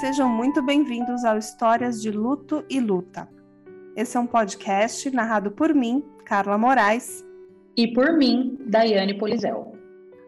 Sejam muito bem-vindos ao Histórias de Luto e Luta. Esse é um podcast narrado por mim, Carla Moraes, e por mim, Daiane Polizel.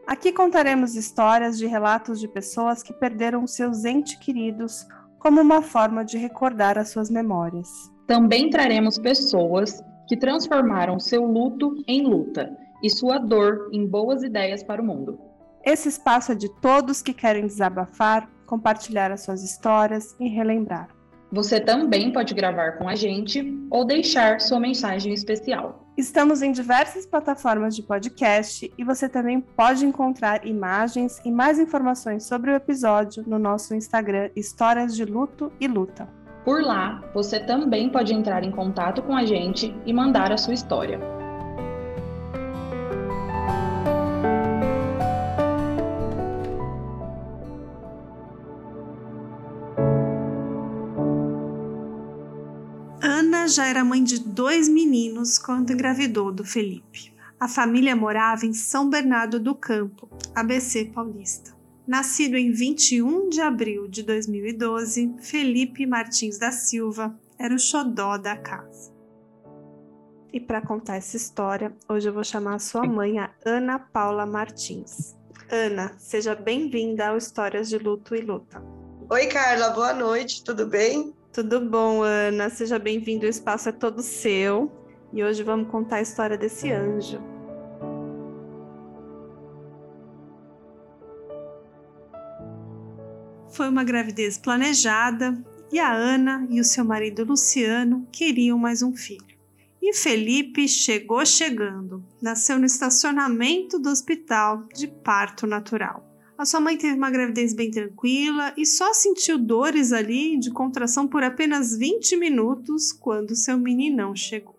Aqui contaremos histórias de relatos de pessoas que perderam seus entes queridos como uma forma de recordar as suas memórias. Também traremos pessoas que transformaram seu luto em luta e sua dor em boas ideias para o mundo. Esse espaço é de todos que querem desabafar, compartilhar as suas histórias e relembrar. Você também pode gravar com a gente ou deixar sua mensagem especial. Estamos em diversas plataformas de podcast e você também pode encontrar imagens e mais informações sobre o episódio no nosso Instagram Histórias de Luto e Luta. Por lá, você também pode entrar em contato com a gente e mandar a sua história. Já era mãe de dois meninos quando engravidou do Felipe. A família morava em São Bernardo do Campo, ABC Paulista. Nascido em 21 de abril de 2012, Felipe Martins da Silva era o xodó da casa. E para contar essa história, hoje eu vou chamar a sua mãe, a Ana Paula Martins. Ana, seja bem-vinda ao Histórias de Luto e Luta. Oi, Carla, boa noite, tudo bem? Tudo bom, Ana? Seja bem-vindo, o espaço é todo seu. E hoje vamos contar a história desse anjo. Foi uma gravidez planejada e a Ana e o seu marido Luciano queriam mais um filho. E Felipe chegou chegando. Nasceu no estacionamento do hospital de parto natural. A sua mãe teve uma gravidez bem tranquila e só sentiu dores ali de contração por apenas 20 minutos quando seu meninão chegou.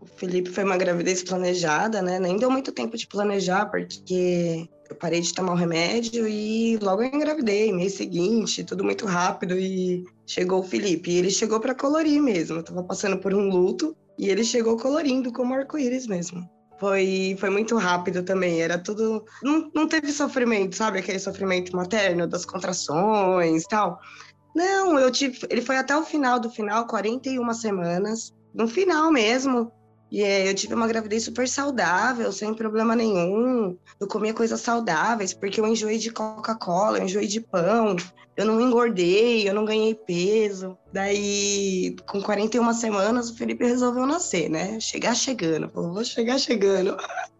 O Felipe foi uma gravidez planejada, né? Nem deu muito tempo de planejar, porque eu parei de tomar o remédio e logo eu engravidei, mês seguinte, tudo muito rápido e chegou o Felipe. E ele chegou para colorir mesmo. Eu tava passando por um luto e ele chegou colorindo como arco-íris mesmo foi, foi muito rápido também. Era tudo. Não, não teve sofrimento, sabe? Aquele sofrimento materno das contrações e tal. Não, eu tive. Ele foi até o final do final, 41 semanas. No final mesmo. E é, eu tive uma gravidez super saudável, sem problema nenhum. Eu comia coisas saudáveis, porque eu enjoei de Coca-Cola, eu enjoei de pão. Eu não engordei, eu não ganhei peso. Daí, com 41 semanas, o Felipe resolveu nascer, né? Chegar chegando. Falou, vou chegar chegando.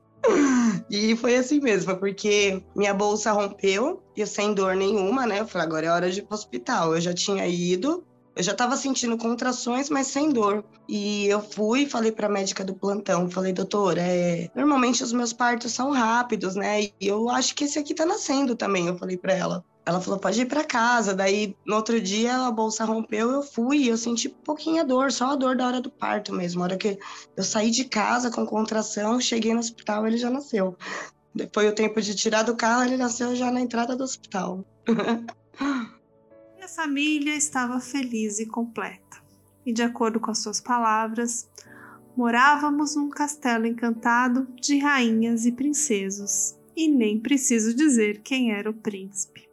E foi assim mesmo, porque minha bolsa rompeu, eu sem dor nenhuma, né? Eu falei, agora é hora de ir pro hospital. Eu já tinha ido, eu já estava sentindo contrações, mas sem dor. E eu fui falei para a médica do plantão, falei, doutora, é... normalmente os meus partos são rápidos, né? E eu acho que esse aqui tá nascendo também, eu falei para ela. Ela falou, pode ir para casa. Daí, no outro dia, a bolsa rompeu, eu fui e eu senti pouquinha dor, só a dor da hora do parto mesmo. A hora que eu saí de casa com contração, cheguei no hospital, ele já nasceu. Foi o tempo de tirar do carro, ele nasceu já na entrada do hospital. a família estava feliz e completa. E, de acordo com as suas palavras, morávamos num castelo encantado de rainhas e princesos. E nem preciso dizer quem era o príncipe.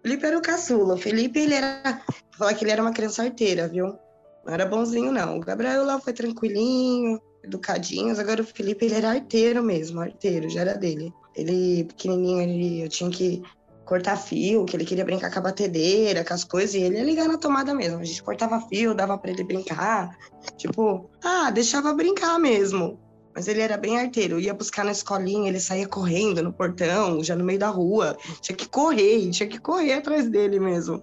Felipe era o caçula. O Felipe, ele era. Falar que ele era uma criança arteira, viu? Não era bonzinho, não. O Gabriel lá foi tranquilinho, educadinho. Agora o Felipe, ele era arteiro mesmo, arteiro, já era dele. Ele, pequenininho, ele, eu tinha que cortar fio, que ele queria brincar com a batedeira, com as coisas, e ele ia ligar na tomada mesmo. A gente cortava fio, dava para ele brincar. Tipo, ah, deixava brincar mesmo. Mas ele era bem arteiro, ia buscar na escolinha, ele saía correndo no portão, já no meio da rua. Tinha que correr, tinha que correr atrás dele mesmo.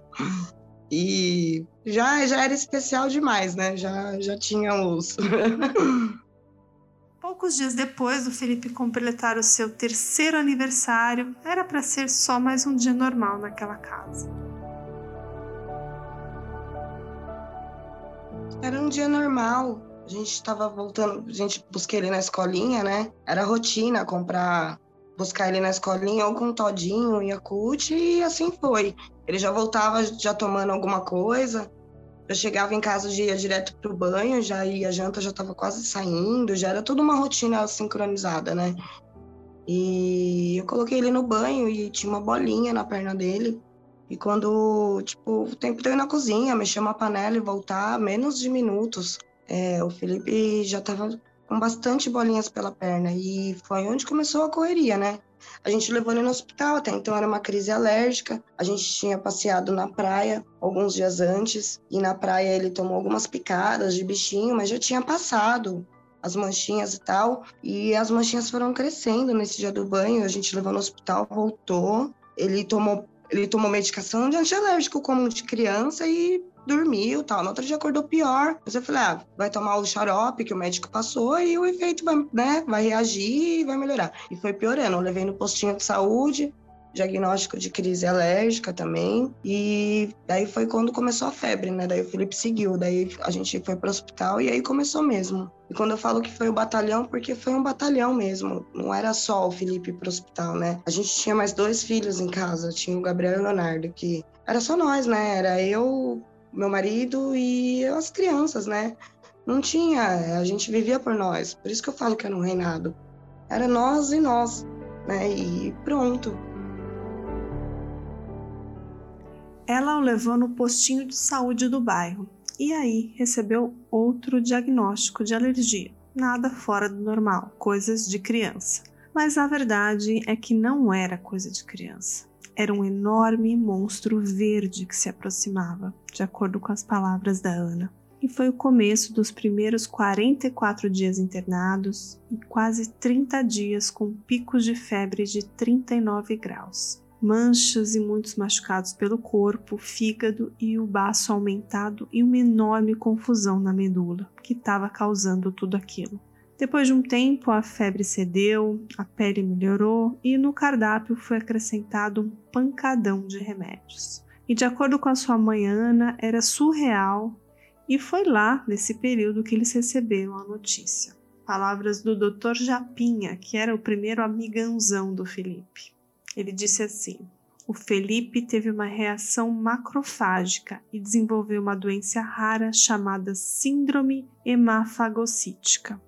E já, já era especial demais, né? Já, já tinha os. Poucos dias depois do Felipe completar o seu terceiro aniversário, era para ser só mais um dia normal naquela casa. Era um dia normal. A gente estava voltando, a gente busquei ele na escolinha, né? Era rotina comprar, buscar ele na escolinha ou com Todinho, Yakult, e assim foi. Ele já voltava já tomando alguma coisa. Eu chegava em casa, já ia direto pro banho, já ia, a janta já estava quase saindo, já era toda uma rotina sincronizada, né? E eu coloquei ele no banho e tinha uma bolinha na perna dele. E quando, tipo, o tempo deu na cozinha, mexer uma panela e voltar, menos de minutos, é, o Felipe já estava com bastante bolinhas pela perna. E foi onde começou a correria, né? A gente levou ele no hospital, até então era uma crise alérgica. A gente tinha passeado na praia alguns dias antes, e na praia ele tomou algumas picadas de bichinho, mas já tinha passado as manchinhas e tal. E as manchinhas foram crescendo nesse dia do banho. A gente levou no hospital, voltou. Ele tomou, ele tomou medicação de antialérgico como de criança e dormiu tal. No outro dia acordou pior. Mas eu falei, ah, vai tomar o xarope que o médico passou e o efeito vai, né, vai reagir e vai melhorar. E foi piorando. Eu levei no postinho de saúde, diagnóstico de crise alérgica também. E daí foi quando começou a febre, né? Daí o Felipe seguiu, daí a gente foi para o hospital e aí começou mesmo. E quando eu falo que foi o batalhão, porque foi um batalhão mesmo. Não era só o Felipe para o hospital, né? A gente tinha mais dois filhos em casa, tinha o Gabriel e o Leonardo, que era só nós, né? Era eu, meu marido e as crianças, né? Não tinha, a gente vivia por nós. Por isso que eu falo que era um reinado. Era nós e nós, né? E pronto. Ela o levou no postinho de saúde do bairro e aí recebeu outro diagnóstico de alergia. Nada fora do normal, coisas de criança. Mas a verdade é que não era coisa de criança era um enorme monstro verde que se aproximava, de acordo com as palavras da Ana. E foi o começo dos primeiros 44 dias internados e quase 30 dias com picos de febre de 39 graus. Manchas e muitos machucados pelo corpo, fígado e o baço aumentado e uma enorme confusão na medula, que estava causando tudo aquilo. Depois de um tempo, a febre cedeu, a pele melhorou e no cardápio foi acrescentado um pancadão de remédios. E de acordo com a sua mãe Ana, era surreal e foi lá, nesse período, que eles receberam a notícia. Palavras do Dr. Japinha, que era o primeiro amigãozão do Felipe. Ele disse assim: O Felipe teve uma reação macrofágica e desenvolveu uma doença rara chamada Síndrome hemafagocítica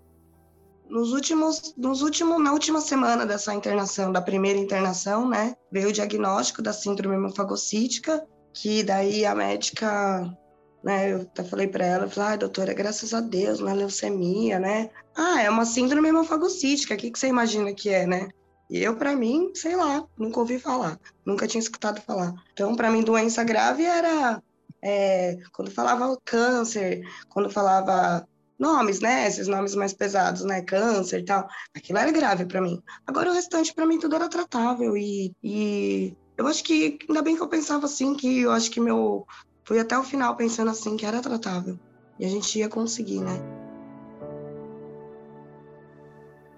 nos últimos, nos últimos, na última semana dessa internação, da primeira internação, né, veio o diagnóstico da síndrome hemofagocítica, que daí a médica, né, eu até falei para ela, falei, ah, doutora, graças a Deus, é leucemia, né? Ah, é uma síndrome hemofagocítica, o que, que você imagina que é, né? E eu, para mim, sei lá, nunca ouvi falar, nunca tinha escutado falar. Então, para mim, doença grave era é, quando falava câncer, quando falava nomes, né? Esses nomes mais pesados, né? Câncer e tal. Aquilo era grave para mim. Agora o restante para mim tudo era tratável e, e eu acho que ainda bem que eu pensava assim, que eu acho que meu fui até o final pensando assim que era tratável e a gente ia conseguir, né?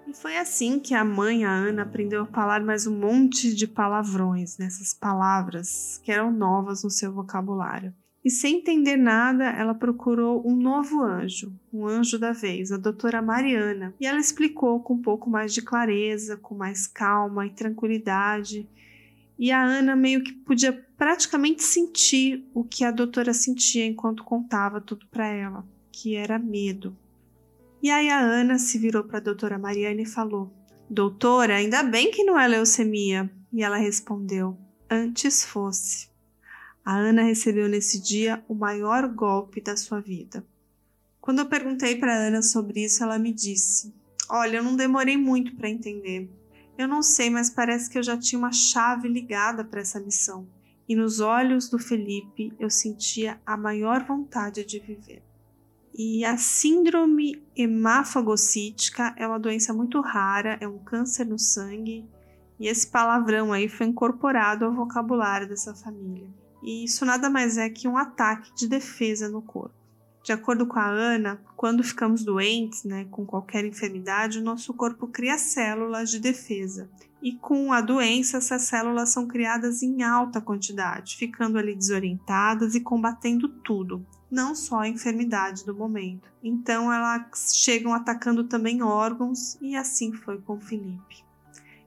E foi assim que a mãe, a Ana, aprendeu a falar mais um monte de palavrões, nessas palavras que eram novas no seu vocabulário. E sem entender nada, ela procurou um novo anjo, um anjo da vez, a doutora Mariana, e ela explicou com um pouco mais de clareza, com mais calma e tranquilidade. E a Ana meio que podia praticamente sentir o que a doutora sentia enquanto contava tudo para ela, que era medo. E aí a Ana se virou para a doutora Mariana e falou: Doutora, ainda bem que não é leucemia. E ela respondeu: Antes fosse. A Ana recebeu nesse dia o maior golpe da sua vida. Quando eu perguntei para Ana sobre isso, ela me disse: Olha, eu não demorei muito para entender. Eu não sei, mas parece que eu já tinha uma chave ligada para essa missão. E nos olhos do Felipe eu sentia a maior vontade de viver. E a síndrome hemafagocítica é uma doença muito rara, é um câncer no sangue, e esse palavrão aí foi incorporado ao vocabulário dessa família e isso nada mais é que um ataque de defesa no corpo. De acordo com a Ana, quando ficamos doentes, né, com qualquer enfermidade, o nosso corpo cria células de defesa. E com a doença, essas células são criadas em alta quantidade, ficando ali desorientadas e combatendo tudo, não só a enfermidade do momento. Então elas chegam atacando também órgãos e assim foi com Felipe.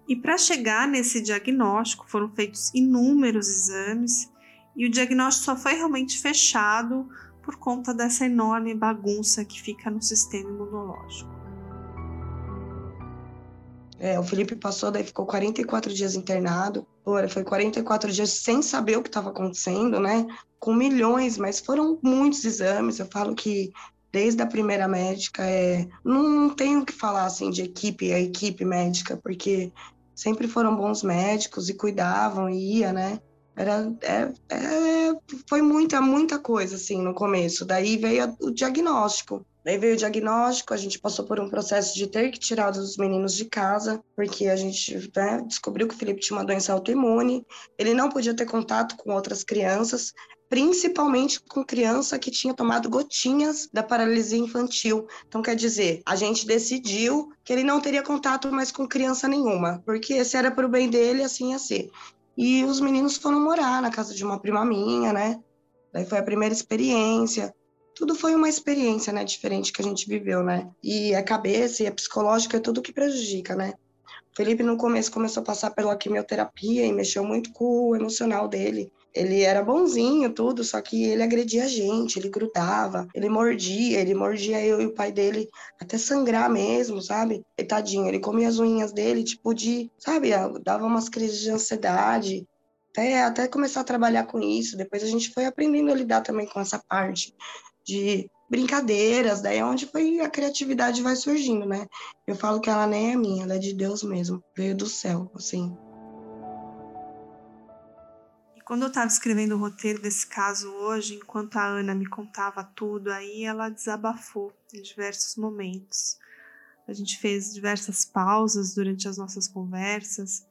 E para chegar nesse diagnóstico foram feitos inúmeros exames e o diagnóstico só foi realmente fechado por conta dessa enorme bagunça que fica no sistema imunológico. É, o Felipe passou, daí ficou 44 dias internado. Pô, foi 44 dias sem saber o que estava acontecendo, né? Com milhões, mas foram muitos exames. Eu falo que desde a primeira médica, é, não tenho o que falar assim de equipe, a equipe médica, porque sempre foram bons médicos e cuidavam e ia, né? Era, é, é, foi muita, muita coisa assim no começo. Daí veio o diagnóstico. Daí veio o diagnóstico, a gente passou por um processo de ter que tirar os meninos de casa, porque a gente né, descobriu que o Felipe tinha uma doença autoimune, ele não podia ter contato com outras crianças, principalmente com criança que tinha tomado gotinhas da paralisia infantil. Então, quer dizer, a gente decidiu que ele não teria contato mais com criança nenhuma, porque esse era para o bem dele, assim ser. E os meninos foram morar na casa de uma prima minha, né? Daí foi a primeira experiência tudo foi uma experiência, né, diferente que a gente viveu, né? E a cabeça e a psicológica é tudo que prejudica, né? O Felipe no começo começou a passar pela quimioterapia e mexeu muito com o emocional dele. Ele era bonzinho, tudo, só que ele agredia a gente, ele grudava, ele mordia, ele mordia eu e o pai dele até sangrar mesmo, sabe? E tadinho, ele comia as unhas dele, tipo de, sabe, dava umas crises de ansiedade, até, até começar a trabalhar com isso. Depois a gente foi aprendendo a lidar também com essa parte de brincadeiras, daí é onde foi a criatividade vai surgindo, né? Eu falo que ela nem é minha, ela é de Deus mesmo, veio do céu, assim. Quando eu estava escrevendo o roteiro desse caso hoje, enquanto a Ana me contava tudo, aí ela desabafou em diversos momentos. A gente fez diversas pausas durante as nossas conversas,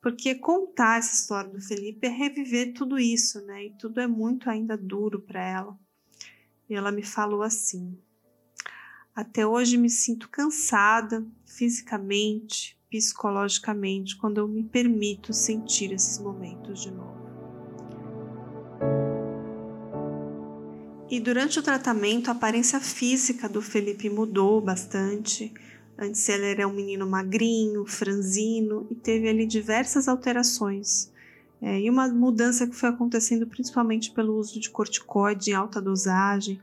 porque contar essa história do Felipe é reviver tudo isso, né? E tudo é muito ainda duro para ela. E ela me falou assim: Até hoje me sinto cansada fisicamente, psicologicamente, quando eu me permito sentir esses momentos de novo. E durante o tratamento, a aparência física do Felipe mudou bastante. Antes ele era um menino magrinho, franzino e teve ali diversas alterações. É, e uma mudança que foi acontecendo principalmente pelo uso de corticoide em alta dosagem.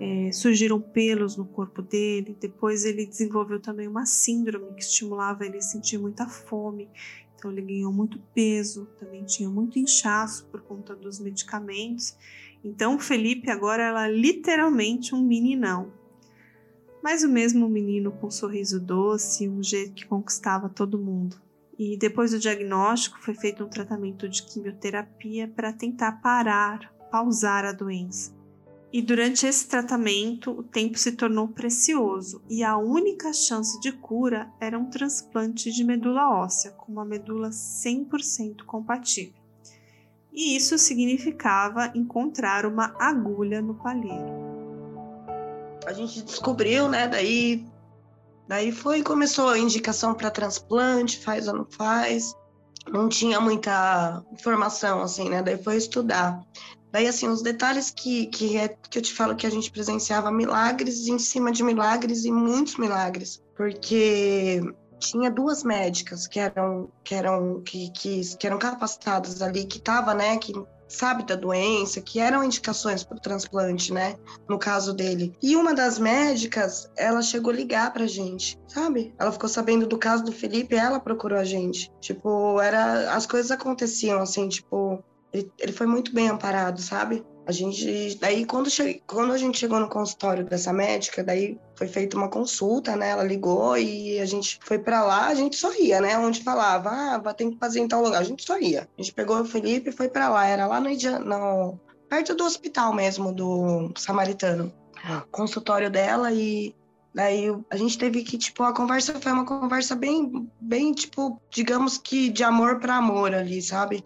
É, surgiram pelos no corpo dele. Depois ele desenvolveu também uma síndrome que estimulava ele a sentir muita fome. Então ele ganhou muito peso, também tinha muito inchaço por conta dos medicamentos. Então Felipe agora era literalmente um meninão. Mas o mesmo menino com um sorriso doce, um jeito que conquistava todo mundo. E depois do diagnóstico, foi feito um tratamento de quimioterapia para tentar parar, pausar a doença. E durante esse tratamento, o tempo se tornou precioso e a única chance de cura era um transplante de medula óssea, com uma medula 100% compatível. E isso significava encontrar uma agulha no palheiro. A gente descobriu, né, daí Daí foi começou a indicação para transplante, faz ou não faz. Não tinha muita informação assim, né? Daí foi estudar. Daí assim, os detalhes que que é que eu te falo que a gente presenciava milagres em cima de milagres e muitos milagres, porque tinha duas médicas que eram que eram que, que, que eram capacitadas ali, que tava, né, que sabe da doença, que eram indicações para o transplante, né? No caso dele. E uma das médicas, ela chegou a ligar pra gente, sabe? Ela ficou sabendo do caso do Felipe, ela procurou a gente. Tipo, era as coisas aconteciam assim, tipo, ele, ele foi muito bem amparado, sabe? Gente, daí quando, che... quando a gente chegou no consultório dessa médica, daí foi feita uma consulta, né? Ela ligou e a gente foi para lá, a gente só ia, né? Onde falava, ah, tem que fazer em tal lugar, a gente só ia. A gente pegou o Felipe e foi para lá, era lá no, no perto do hospital mesmo do Samaritano, consultório dela e daí a gente teve que tipo a conversa foi uma conversa bem bem tipo digamos que de amor para amor ali, sabe?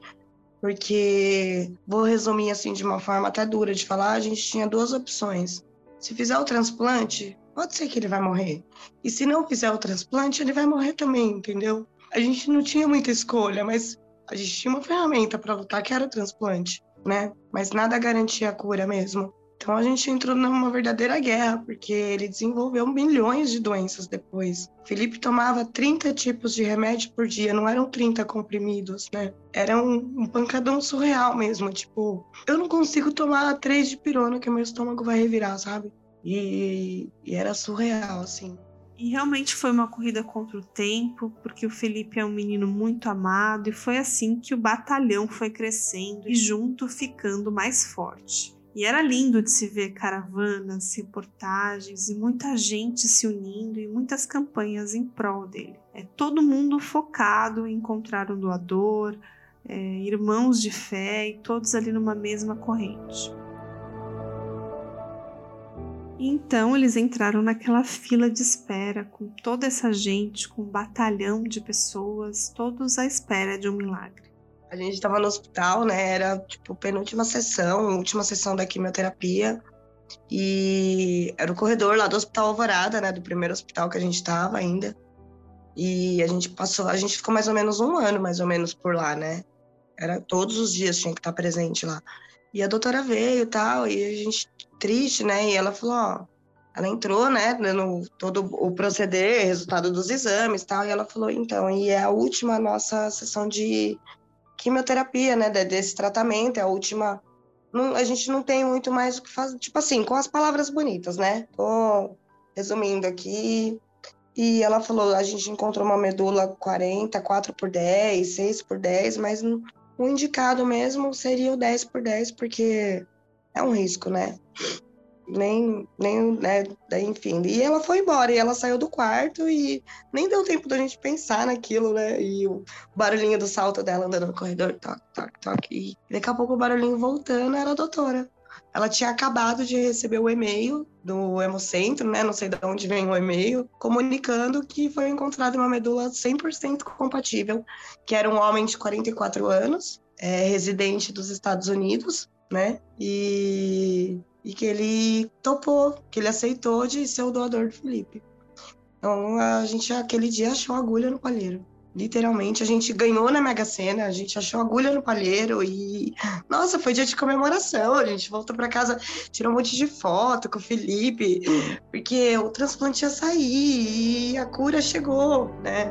Porque vou resumir assim de uma forma até dura de falar, a gente tinha duas opções. Se fizer o transplante, pode ser que ele vai morrer. E se não fizer o transplante, ele vai morrer também, entendeu? A gente não tinha muita escolha, mas a gente tinha uma ferramenta para lutar que era o transplante, né? Mas nada garantia a cura mesmo. Então a gente entrou numa verdadeira guerra, porque ele desenvolveu milhões de doenças depois. Felipe tomava 30 tipos de remédio por dia, não eram 30 comprimidos, né? Era um, um pancadão surreal mesmo, tipo, eu não consigo tomar três de pirona que meu estômago vai revirar, sabe? E, e era surreal, assim. E realmente foi uma corrida contra o tempo, porque o Felipe é um menino muito amado e foi assim que o batalhão foi crescendo e junto ficando mais forte. E era lindo de se ver caravanas, reportagens e muita gente se unindo e muitas campanhas em prol dele. É todo mundo focado em encontrar um doador, é, irmãos de fé e todos ali numa mesma corrente. Então eles entraram naquela fila de espera com toda essa gente, com um batalhão de pessoas, todos à espera de um milagre. A gente estava no hospital, né? Era tipo penúltima sessão, última sessão da quimioterapia. E era o corredor lá do Hospital Alvorada, né? Do primeiro hospital que a gente estava ainda. E a gente passou, a gente ficou mais ou menos um ano, mais ou menos, por lá, né? Era todos os dias tinha que estar presente lá. E a doutora veio e tal, e a gente triste, né? E ela falou, ó, ela entrou, né, no todo o proceder, resultado dos exames e tal, e ela falou, então, e é a última nossa sessão de quimioterapia, né, desse tratamento, é a última. Não, a gente não tem muito mais o que fazer, tipo assim, com as palavras bonitas, né? Tô resumindo aqui. E ela falou, a gente encontrou uma medula 40, 4 por 10, 6 por 10, mas o indicado mesmo seria o 10 por 10, porque é um risco, né? Nem, nem, né? Enfim. E ela foi embora, e ela saiu do quarto e nem deu tempo da gente pensar naquilo, né? E o barulhinho do salto dela andando no corredor, toque, toque, toque. E daqui a pouco o barulhinho voltando era a doutora. Ela tinha acabado de receber o e-mail do Hemocentro, né? Não sei de onde vem o e-mail, comunicando que foi encontrada uma medula 100% compatível, que era um homem de 44 anos, é, residente dos Estados Unidos, né? E, e que ele topou, que ele aceitou de ser o doador do Felipe. Então a gente aquele dia achou agulha no palheiro. Literalmente, a gente ganhou na Mega Sena, a gente achou agulha no palheiro e. Nossa, foi dia de comemoração. A gente voltou para casa, tirou um monte de foto com o Felipe, porque o transplante ia sair e a cura chegou, né?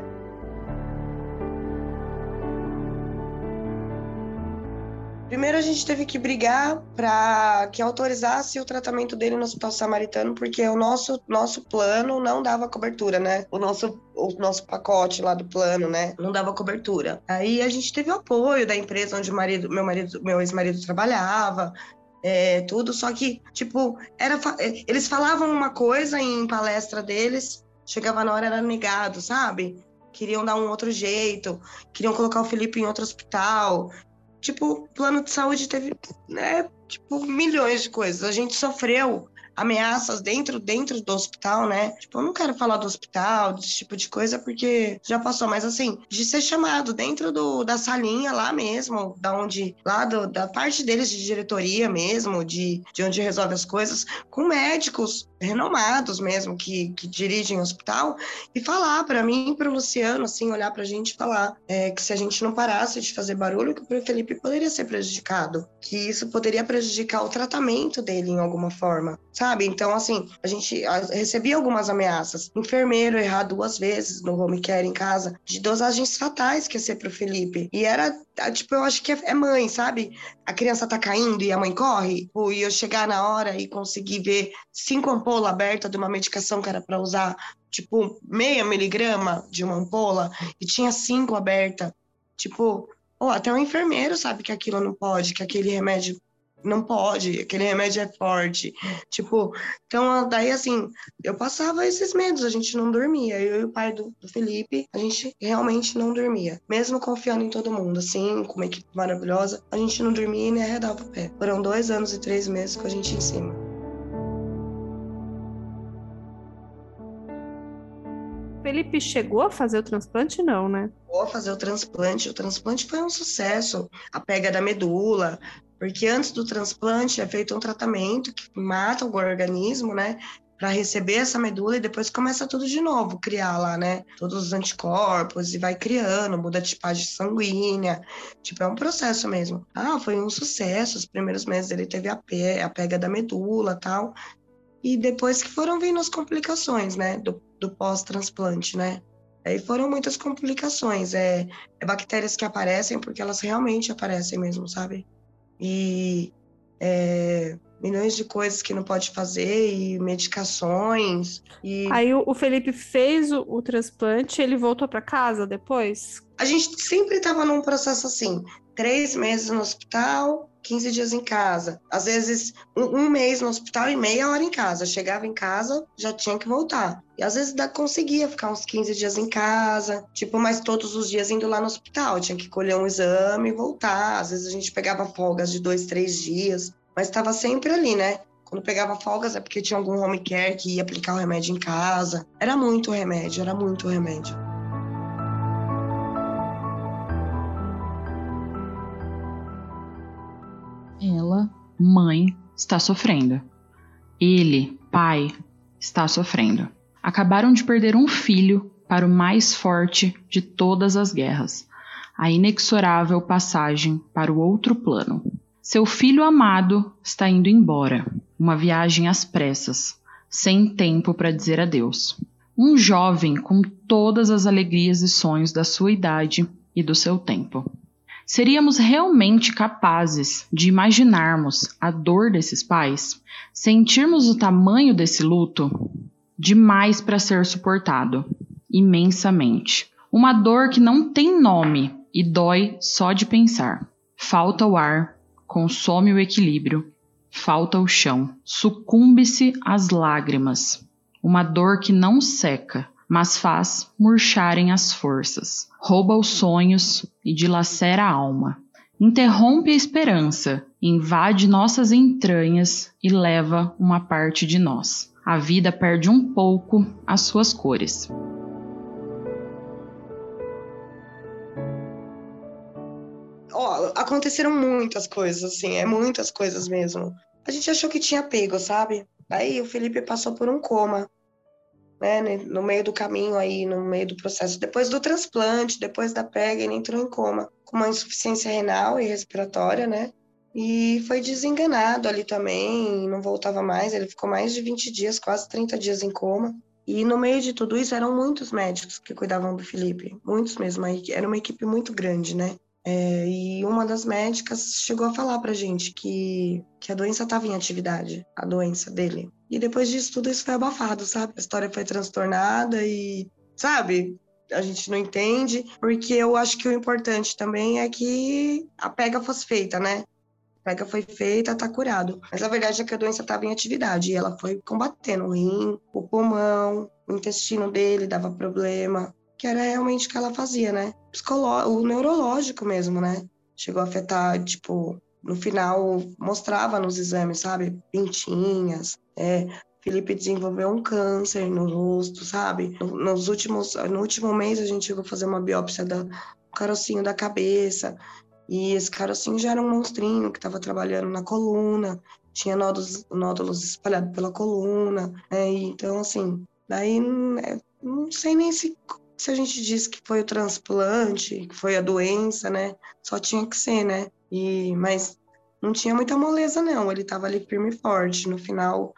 Primeiro a gente teve que brigar para que autorizasse o tratamento dele no Hospital Samaritano, porque o nosso, nosso plano não dava cobertura, né? O nosso, o nosso pacote lá do plano, né? Não dava cobertura. Aí a gente teve o apoio da empresa onde o marido, meu marido, meu ex-marido trabalhava, é, tudo, só que, tipo, era, é, eles falavam uma coisa em palestra deles, chegava na hora era negado, sabe? Queriam dar um outro jeito, queriam colocar o Felipe em outro hospital, tipo, plano de saúde teve, né, tipo, milhões de coisas. A gente sofreu ameaças dentro dentro do hospital, né? Tipo, eu não quero falar do hospital, desse tipo de coisa, porque já passou, mas assim, de ser chamado dentro do, da salinha lá mesmo, da onde, lá do, da parte deles de diretoria mesmo, de, de onde resolve as coisas, com médicos renomados mesmo, que, que dirigem o hospital, e falar para mim e para o Luciano, assim, olhar para a gente e falar é, que se a gente não parasse de fazer barulho, que o Felipe poderia ser prejudicado, que isso poderia prejudicar o tratamento dele em alguma forma, sabe? Então, assim, a gente recebia algumas ameaças. Enfermeiro errar duas vezes no home care em casa, de dosagens fatais que ia ser para o Felipe. E era tipo, eu acho que é, é mãe, sabe? A criança tá caindo e a mãe corre, e eu chegar na hora e conseguir ver cinco ampolas abertas de uma medicação que era para usar, tipo, meia miligrama de uma ampola, e tinha cinco abertas. Tipo, ou até o enfermeiro sabe que aquilo não pode, que aquele remédio não pode, aquele remédio é forte. Tipo, então daí assim, eu passava esses medos, a gente não dormia. Eu e o pai do, do Felipe, a gente realmente não dormia. Mesmo confiando em todo mundo, assim, com uma equipe maravilhosa, a gente não dormia e nem arredava o pé. Foram dois anos e três meses com a gente em cima. Felipe chegou a fazer o transplante? Não, né? Chegou a fazer o transplante. O transplante foi um sucesso. A pega da medula, porque antes do transplante é feito um tratamento que mata o organismo, né? Para receber essa medula e depois começa tudo de novo, criar lá, né? Todos os anticorpos e vai criando, muda a tipagem sanguínea. Tipo, é um processo mesmo. Ah, foi um sucesso. Os primeiros meses ele teve a, pe a pega da medula tal. E depois que foram vindo as complicações, né? Do, do pós-transplante, né? Aí foram muitas complicações. É, é bactérias que aparecem porque elas realmente aparecem mesmo, sabe? E é, milhões de coisas que não pode fazer e medicações. E... Aí o Felipe fez o, o transplante, ele voltou para casa depois? A gente sempre estava num processo assim, três meses no hospital, 15 dias em casa. Às vezes, um, um, mês no hospital e meia hora em casa. Chegava em casa, já tinha que voltar. E às vezes da, conseguia ficar uns 15 dias em casa, tipo, mas todos os dias indo lá no hospital. Tinha que colher um exame e voltar. Às vezes a gente pegava folgas de dois, três dias mas estava sempre ali, né? Quando pegava folgas é porque tinha algum home care que ia aplicar o remédio em casa. Era muito remédio, era muito remédio. Mãe, está sofrendo. Ele, pai, está sofrendo. Acabaram de perder um filho para o mais forte de todas as guerras a inexorável passagem para o outro plano. Seu filho amado está indo embora, uma viagem às pressas, sem tempo para dizer adeus. Um jovem com todas as alegrias e sonhos da sua idade e do seu tempo. Seríamos realmente capazes de imaginarmos a dor desses pais? Sentirmos o tamanho desse luto? Demais para ser suportado, imensamente. Uma dor que não tem nome e dói só de pensar. Falta o ar, consome o equilíbrio, falta o chão, sucumbe-se às lágrimas, uma dor que não seca, mas faz murcharem as forças, rouba os sonhos e dilacera a alma, interrompe a esperança, invade nossas entranhas e leva uma parte de nós. A vida perde um pouco as suas cores. aconteceram muitas coisas, assim, é muitas coisas mesmo. A gente achou que tinha pego, sabe? Aí o Felipe passou por um coma, né? No meio do caminho aí, no meio do processo. Depois do transplante, depois da pega, ele entrou em coma, com uma insuficiência renal e respiratória, né? E foi desenganado ali também, não voltava mais. Ele ficou mais de 20 dias, quase 30 dias em coma. E no meio de tudo isso, eram muitos médicos que cuidavam do Felipe, muitos mesmo. Era uma equipe muito grande, né? É, e uma das médicas chegou a falar pra gente que, que a doença estava em atividade, a doença dele. E depois disso tudo isso foi abafado, sabe? A história foi transtornada e, sabe? A gente não entende, porque eu acho que o importante também é que a pega fosse feita, né? A pega foi feita, tá curado. Mas a verdade é que a doença estava em atividade e ela foi combatendo o rim, o pulmão, o intestino dele dava problema, que era realmente o que ela fazia, né? Psicoló o neurológico mesmo, né? Chegou a afetar, tipo, no final mostrava nos exames, sabe? Pintinhas, é, Felipe desenvolveu um câncer no rosto, sabe? Nos últimos, no último mês a gente chegou a fazer uma biópsia do carocinho da cabeça. E esse carocinho já era um monstrinho que estava trabalhando na coluna, tinha nódulos, nódulos espalhados pela coluna. Né? então, assim, daí né, não sei nem se se a gente diz que foi o transplante, que foi a doença, né? Só tinha que ser, né? E, mas não tinha muita moleza, não. Ele estava ali firme e forte. No final,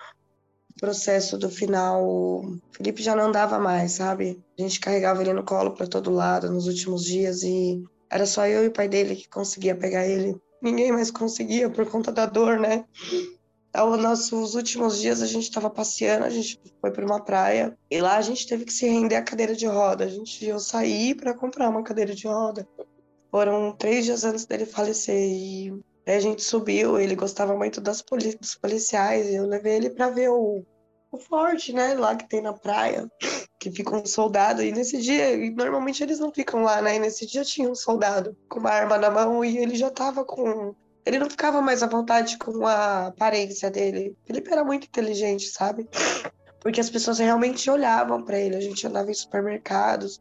processo do final, Felipe já não andava mais, sabe? A gente carregava ele no colo para todo lado nos últimos dias e era só eu e o pai dele que conseguia pegar ele. Ninguém mais conseguia por conta da dor, né? Aos nossos últimos dias a gente estava passeando, a gente foi para uma praia e lá a gente teve que se render à cadeira de roda. A gente ia sair para comprar uma cadeira de roda. Foram três dias antes dele falecer e aí a gente subiu. Ele gostava muito das poli dos policiais e eu levei ele para ver o, o forte, né? Lá que tem na praia, que fica um soldado. E nesse dia, e normalmente eles não ficam lá, né? E nesse dia tinha um soldado com uma arma na mão e ele já tava com ele não ficava mais à vontade com a aparência dele. Felipe era muito inteligente, sabe? Porque as pessoas realmente olhavam para ele. A gente andava em supermercados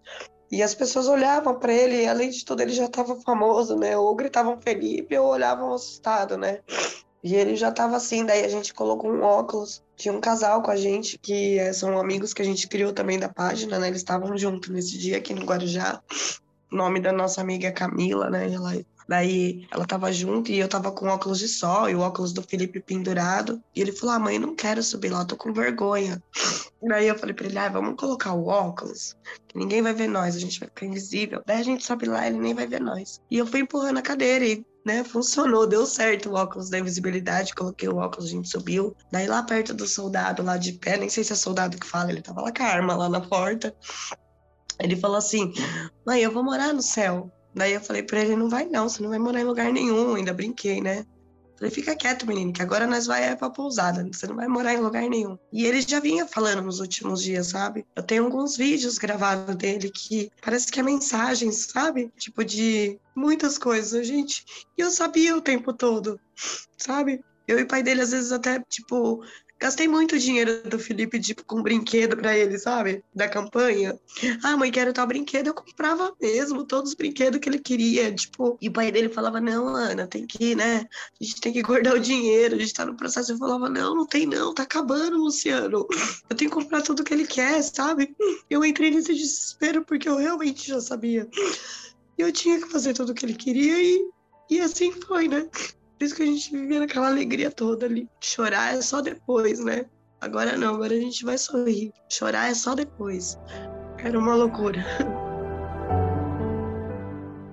e as pessoas olhavam para ele, e além de tudo, ele já estava famoso, né? Ou gritavam Felipe ou olhavam assustado, né? E ele já estava assim, daí a gente colocou um óculos. Tinha um casal com a gente, que é, são amigos que a gente criou também da página, né? Eles estavam juntos nesse dia aqui no Guarujá. O nome da nossa amiga é Camila, né? Ela Daí ela tava junto e eu tava com óculos de sol e o óculos do Felipe pendurado. E ele falou: ah, mãe, não quero subir lá, tô com vergonha. Daí eu falei pra ele: ah, vamos colocar o óculos, que ninguém vai ver nós, a gente vai ficar invisível. Daí a gente sobe lá, ele nem vai ver nós. E eu fui empurrando a cadeira e né? Funcionou, deu certo o óculos da invisibilidade. Coloquei o óculos, a gente subiu. Daí lá perto do soldado, lá de pé, nem sei se é soldado que fala, ele tava lá com a arma lá na porta. Ele falou assim: Mãe, eu vou morar no céu. Daí eu falei pra ele: Não vai não, você não vai morar em lugar nenhum. Ainda brinquei, né? Falei, fica quieto, menino, que agora nós vai pra pousada, você não vai morar em lugar nenhum. E ele já vinha falando nos últimos dias, sabe? Eu tenho alguns vídeos gravados dele que parece que é mensagem, sabe? Tipo de muitas coisas, gente. E eu sabia o tempo todo, sabe? Eu e o pai dele, às vezes, até, tipo, Gastei muito dinheiro do Felipe, tipo, com brinquedo para ele, sabe? Da campanha. Ah, mãe, quero tal brinquedo. Eu comprava mesmo todos os brinquedos que ele queria, tipo. E o pai dele falava: Não, Ana, tem que, né? A gente tem que guardar o dinheiro, a gente tá no processo. Eu falava: Não, não tem não, tá acabando, Luciano. Eu tenho que comprar tudo que ele quer, sabe? Eu entrei nesse desespero porque eu realmente já sabia. Eu tinha que fazer tudo o que ele queria e, e assim foi, né? Por isso que a gente vivia naquela alegria toda ali. Chorar é só depois, né? Agora não, agora a gente vai sorrir. Chorar é só depois. Era uma loucura.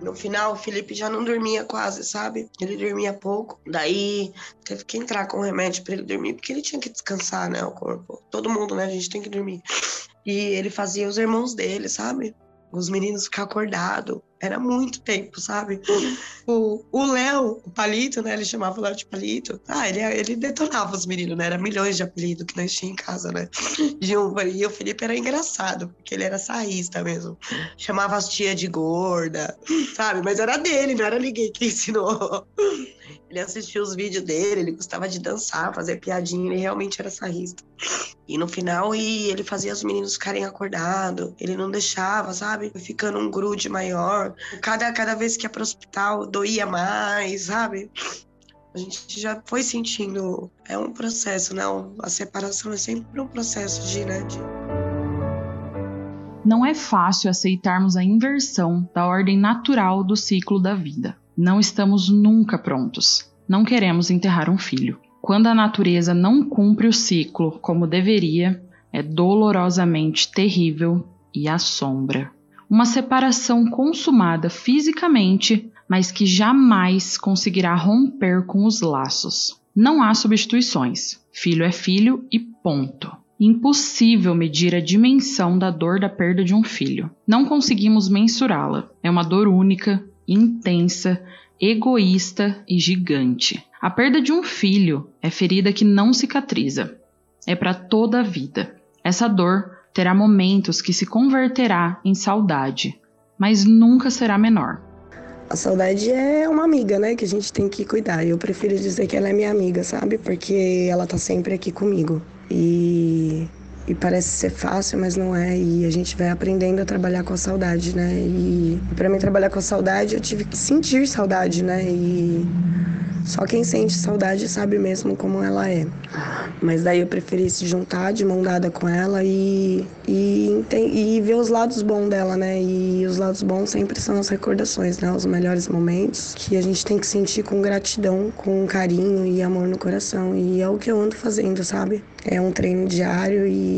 No final, o Felipe já não dormia quase, sabe? Ele dormia pouco. Daí teve que entrar com remédio para ele dormir, porque ele tinha que descansar, né? O corpo. Todo mundo, né? A gente tem que dormir. E ele fazia os irmãos dele, sabe? Os meninos ficar acordados. Era muito tempo, sabe? O Léo, o Palito, né? Ele chamava o Léo de Palito. Ah, ele, ele detonava os meninos, né? Era milhões de apelidos que nós tínhamos em casa, né? E o Felipe era engraçado, porque ele era saísta mesmo. Chamava as tia de gorda, sabe? Mas era dele, não era ninguém que ensinou. Ele assistia os vídeos dele, ele gostava de dançar, fazer piadinha, ele realmente era sarrista. E no final, ele fazia os meninos ficarem acordados, ele não deixava, sabe? Ficando um grude maior. Cada, cada vez que ia pro hospital, doía mais, sabe? A gente já foi sentindo. É um processo, né? A separação é sempre um processo de, né? De... Não é fácil aceitarmos a inversão da ordem natural do ciclo da vida. Não estamos nunca prontos. Não queremos enterrar um filho. Quando a natureza não cumpre o ciclo como deveria, é dolorosamente terrível e assombra. Uma separação consumada fisicamente, mas que jamais conseguirá romper com os laços. Não há substituições. Filho é filho e ponto. Impossível medir a dimensão da dor da perda de um filho. Não conseguimos mensurá-la. É uma dor única, intensa, egoísta e gigante. A perda de um filho é ferida que não cicatriza. É para toda a vida. Essa dor terá momentos que se converterá em saudade, mas nunca será menor. A saudade é uma amiga, né, que a gente tem que cuidar. Eu prefiro dizer que ela é minha amiga, sabe? Porque ela tá sempre aqui comigo. E e parece ser fácil, mas não é. E a gente vai aprendendo a trabalhar com a saudade, né? E para mim trabalhar com a saudade, eu tive que sentir saudade, né? E só quem sente saudade sabe mesmo como ela é. Mas daí eu preferi se juntar de mão dada com ela e, e, e ver os lados bons dela, né? E os lados bons sempre são as recordações, né? Os melhores momentos que a gente tem que sentir com gratidão, com carinho e amor no coração. E é o que eu ando fazendo, sabe? É um treino diário e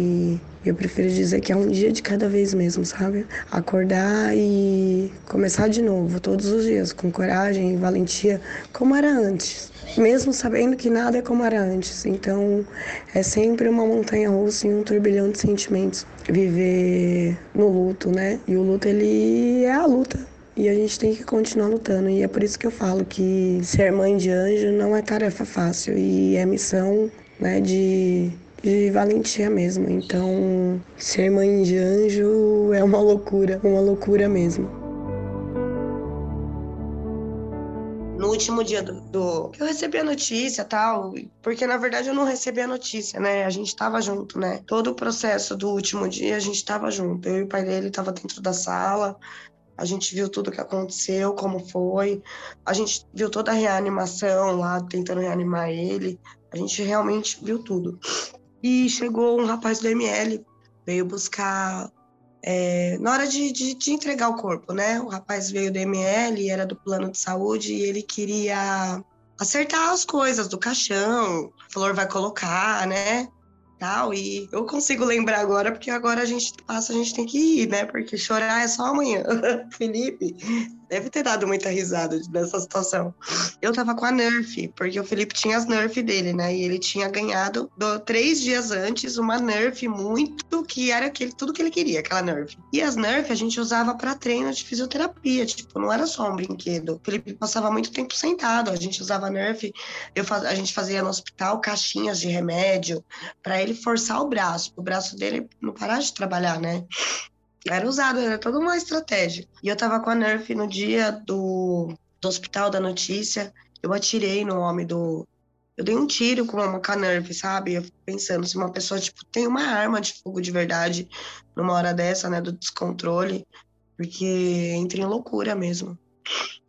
eu prefiro dizer que é um dia de cada vez mesmo, sabe? Acordar e começar de novo, todos os dias, com coragem e valentia, como era antes. Mesmo sabendo que nada é como era antes. Então, é sempre uma montanha russa e um turbilhão de sentimentos. Viver no luto, né? E o luto, ele é a luta. E a gente tem que continuar lutando. E é por isso que eu falo que ser mãe de anjo não é tarefa fácil. E é missão né, de de valentia mesmo. Então, ser mãe de anjo é uma loucura, uma loucura mesmo. No último dia do, do, eu recebi a notícia tal, porque na verdade eu não recebi a notícia, né? A gente tava junto, né? Todo o processo do último dia a gente tava junto. Eu e o pai dele tava dentro da sala, a gente viu tudo que aconteceu, como foi. A gente viu toda a reanimação lá, tentando reanimar ele. A gente realmente viu tudo. E chegou um rapaz do ML, veio buscar. É, na hora de, de, de, entregar o corpo, né? O rapaz veio do ML, era do plano de saúde, e ele queria acertar as coisas do caixão, o vai colocar, né? Tal, e eu consigo lembrar agora, porque agora a gente passa, a gente tem que ir, né? Porque chorar é só amanhã. Felipe deve ter dado muita risada nessa situação. Eu tava com a Nerf, porque o Felipe tinha as Nerf dele, né? E ele tinha ganhado do, três dias antes uma Nerf muito que era aquele, tudo que ele queria, aquela Nerf. E as Nerf a gente usava para treino de fisioterapia, tipo, não era só um brinquedo. O Felipe passava muito tempo sentado, a gente usava Nerf, eu a gente fazia no hospital caixinhas de remédio para ele forçar o braço, o braço dele não parar de trabalhar, né? Era usado, era toda uma estratégia. E eu tava com a Nerf no dia do, do hospital da notícia, eu atirei no homem do. Eu dei um tiro com uma Nerf, sabe? Eu pensando, se uma pessoa, tipo, tem uma arma de fogo de verdade numa hora dessa, né, do descontrole, porque entra em loucura mesmo.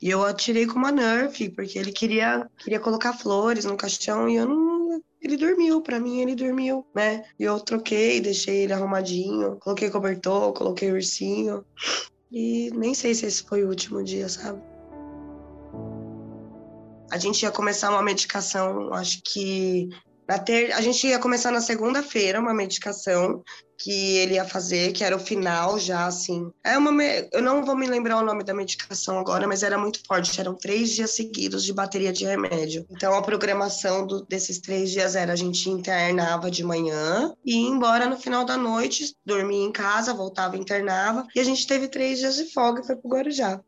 E eu atirei com uma Nerf, porque ele queria, queria colocar flores no caixão e eu não. Ele dormiu, para mim ele dormiu, né? E eu troquei, deixei ele arrumadinho, coloquei cobertor, coloquei ursinho. E nem sei se esse foi o último dia, sabe? A gente ia começar uma medicação, acho que na ter... a gente ia começar na segunda-feira uma medicação que ele ia fazer, que era o final já, assim. É uma. Me... Eu não vou me lembrar o nome da medicação agora, mas era muito forte. Eram três dias seguidos de bateria de remédio. Então a programação do... desses três dias era a gente internava de manhã e ia embora no final da noite, dormia em casa, voltava, internava. E a gente teve três dias de folga e foi pro Guarujá.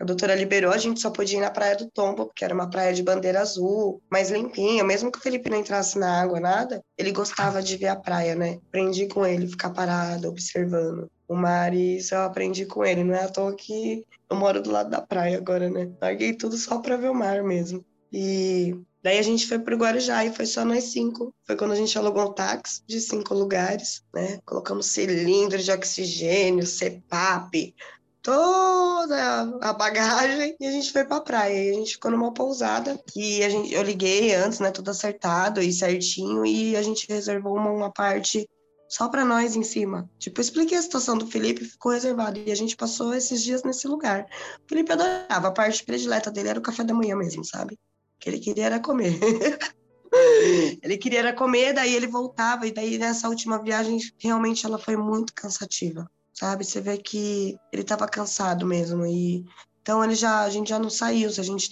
A doutora liberou, a gente só podia ir na Praia do Tombo, porque era uma praia de bandeira azul, mais limpinha. Mesmo que o Felipe não entrasse na água, nada, ele gostava de ver a praia, né? Aprendi com ele ficar parado, observando o mar, e isso eu aprendi com ele. Não é à toa que eu moro do lado da praia agora, né? Larguei tudo só para ver o mar mesmo. E daí a gente foi pro Guarujá e foi só nós cinco. Foi quando a gente alugou um táxi de cinco lugares, né? Colocamos cilindro de oxigênio, CPAP, toda a bagagem e a gente foi pra praia. E a gente ficou numa pousada que a gente, eu liguei antes, né? Tudo acertado e certinho. E a gente reservou uma, uma parte só para nós em cima. Tipo, eu expliquei a situação do Felipe, ficou reservado. E a gente passou esses dias nesse lugar. O Felipe adorava, a parte predileta dele era o café da manhã mesmo, sabe? O que ele queria era comer. ele queria era comer, daí ele voltava. E daí nessa última viagem, realmente ela foi muito cansativa, sabe? Você vê que ele estava cansado mesmo. E então ele já, a gente já não saiu, a gente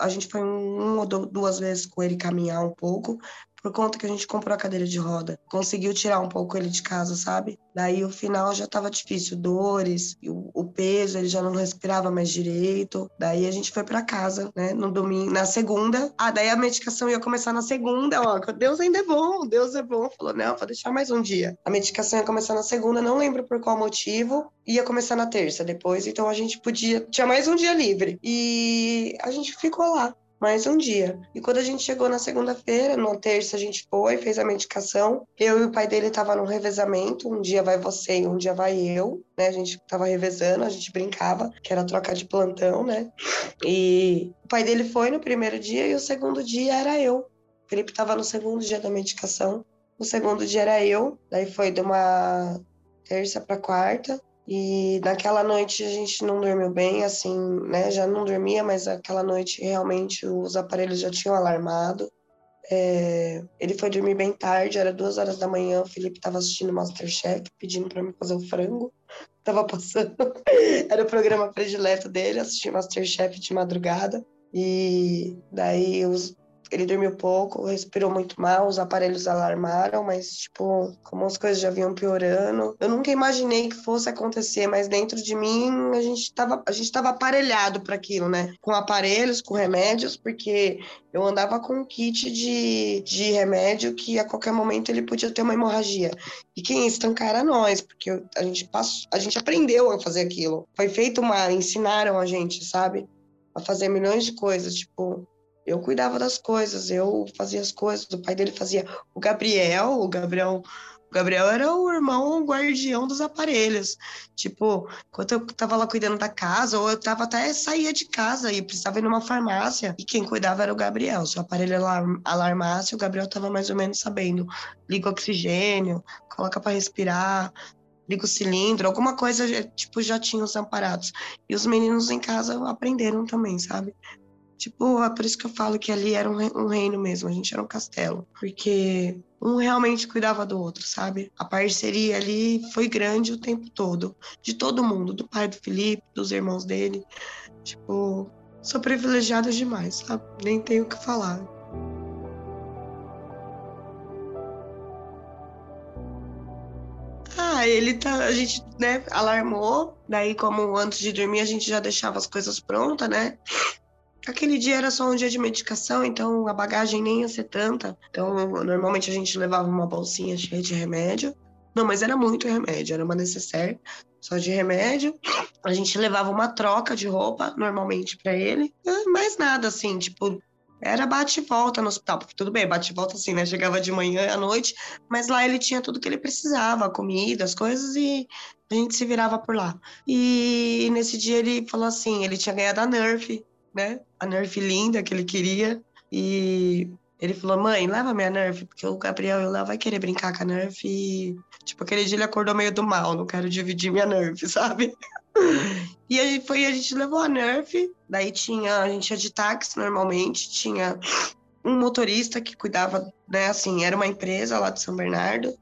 a gente foi um, um ou duas vezes com ele caminhar um pouco, por conta que a gente comprou a cadeira de roda. Conseguiu tirar um pouco ele de casa, sabe? Daí o final já tava difícil, dores, o, o, peso, ele já não respirava mais direito. Daí a gente foi para casa, né, no domingo, na segunda. Ah, daí a medicação ia começar na segunda, ó, Deus ainda é bom, Deus é bom. Falou, não, vou deixar mais um dia. A medicação ia começar na segunda, não lembro por qual motivo, ia começar na terça depois, então a gente podia, tinha mais um dia livre. E a gente ficou lá mais um dia. E quando a gente chegou na segunda-feira, na terça a gente foi, fez a medicação. Eu e o pai dele estavam no revezamento, um dia vai você e um dia vai eu, né? A gente tava revezando, a gente brincava, que era troca de plantão, né? E o pai dele foi no primeiro dia e o segundo dia era eu. O Felipe tava no segundo dia da medicação. O segundo dia era eu, daí foi de uma terça para quarta. E naquela noite a gente não dormiu bem, assim, né? Já não dormia, mas aquela noite realmente os aparelhos já tinham alarmado. É, ele foi dormir bem tarde, era duas horas da manhã. O Felipe estava assistindo Masterchef, pedindo para mim fazer o frango. Tava passando, era o programa predileto dele, assistir Masterchef de madrugada. E daí os, ele dormiu pouco, respirou muito mal, os aparelhos alarmaram, mas, tipo, como as coisas já vinham piorando, eu nunca imaginei que fosse acontecer, mas dentro de mim a gente tava, a gente tava aparelhado para aquilo, né? Com aparelhos, com remédios, porque eu andava com um kit de, de remédio que a qualquer momento ele podia ter uma hemorragia. E quem ia estancar era nós, porque a gente passou, a gente aprendeu a fazer aquilo. Foi feito uma, ensinaram a gente, sabe? A fazer milhões de coisas, tipo, eu cuidava das coisas, eu fazia as coisas, o pai dele fazia. O Gabriel, o Gabriel, o Gabriel era o irmão guardião dos aparelhos. Tipo, quando eu tava lá cuidando da casa, ou eu tava até saía de casa e precisava ir numa farmácia, e quem cuidava era o Gabriel. Se o aparelho alarmasse, o Gabriel tava mais ou menos sabendo. Liga o oxigênio, coloca para respirar, liga o cilindro, alguma coisa, tipo, já tinha os amparados. E os meninos em casa aprenderam também, sabe? Tipo, é por isso que eu falo que ali era um reino mesmo, a gente era um castelo. Porque um realmente cuidava do outro, sabe? A parceria ali foi grande o tempo todo. De todo mundo, do pai do Felipe, dos irmãos dele. Tipo, sou privilegiada demais, sabe? Nem tenho o que falar. Ah, ele tá. A gente, né, alarmou. Daí, como antes de dormir, a gente já deixava as coisas prontas, né? Aquele dia era só um dia de medicação, então a bagagem nem ia ser tanta. Então, normalmente a gente levava uma bolsinha cheia de remédio. Não, mas era muito remédio, era uma necessaire só de remédio. A gente levava uma troca de roupa, normalmente, para ele. Mais nada, assim, tipo, era bate e volta no hospital. Tudo bem, bate e volta assim, né? Chegava de manhã à noite, mas lá ele tinha tudo que ele precisava, comida, as coisas, e a gente se virava por lá. E nesse dia ele falou assim: ele tinha ganhado a Nerf né? A Nerf linda que ele queria. E ele falou, mãe, leva minha Nerf, porque o Gabriel Léo vai querer brincar com a Nerf. E, tipo, aquele dia ele acordou meio do mal, não quero dividir minha Nerf, sabe? e aí foi, a gente levou a Nerf, daí tinha, a gente ia de táxi normalmente, tinha um motorista que cuidava, né, assim, era uma empresa lá de São Bernardo,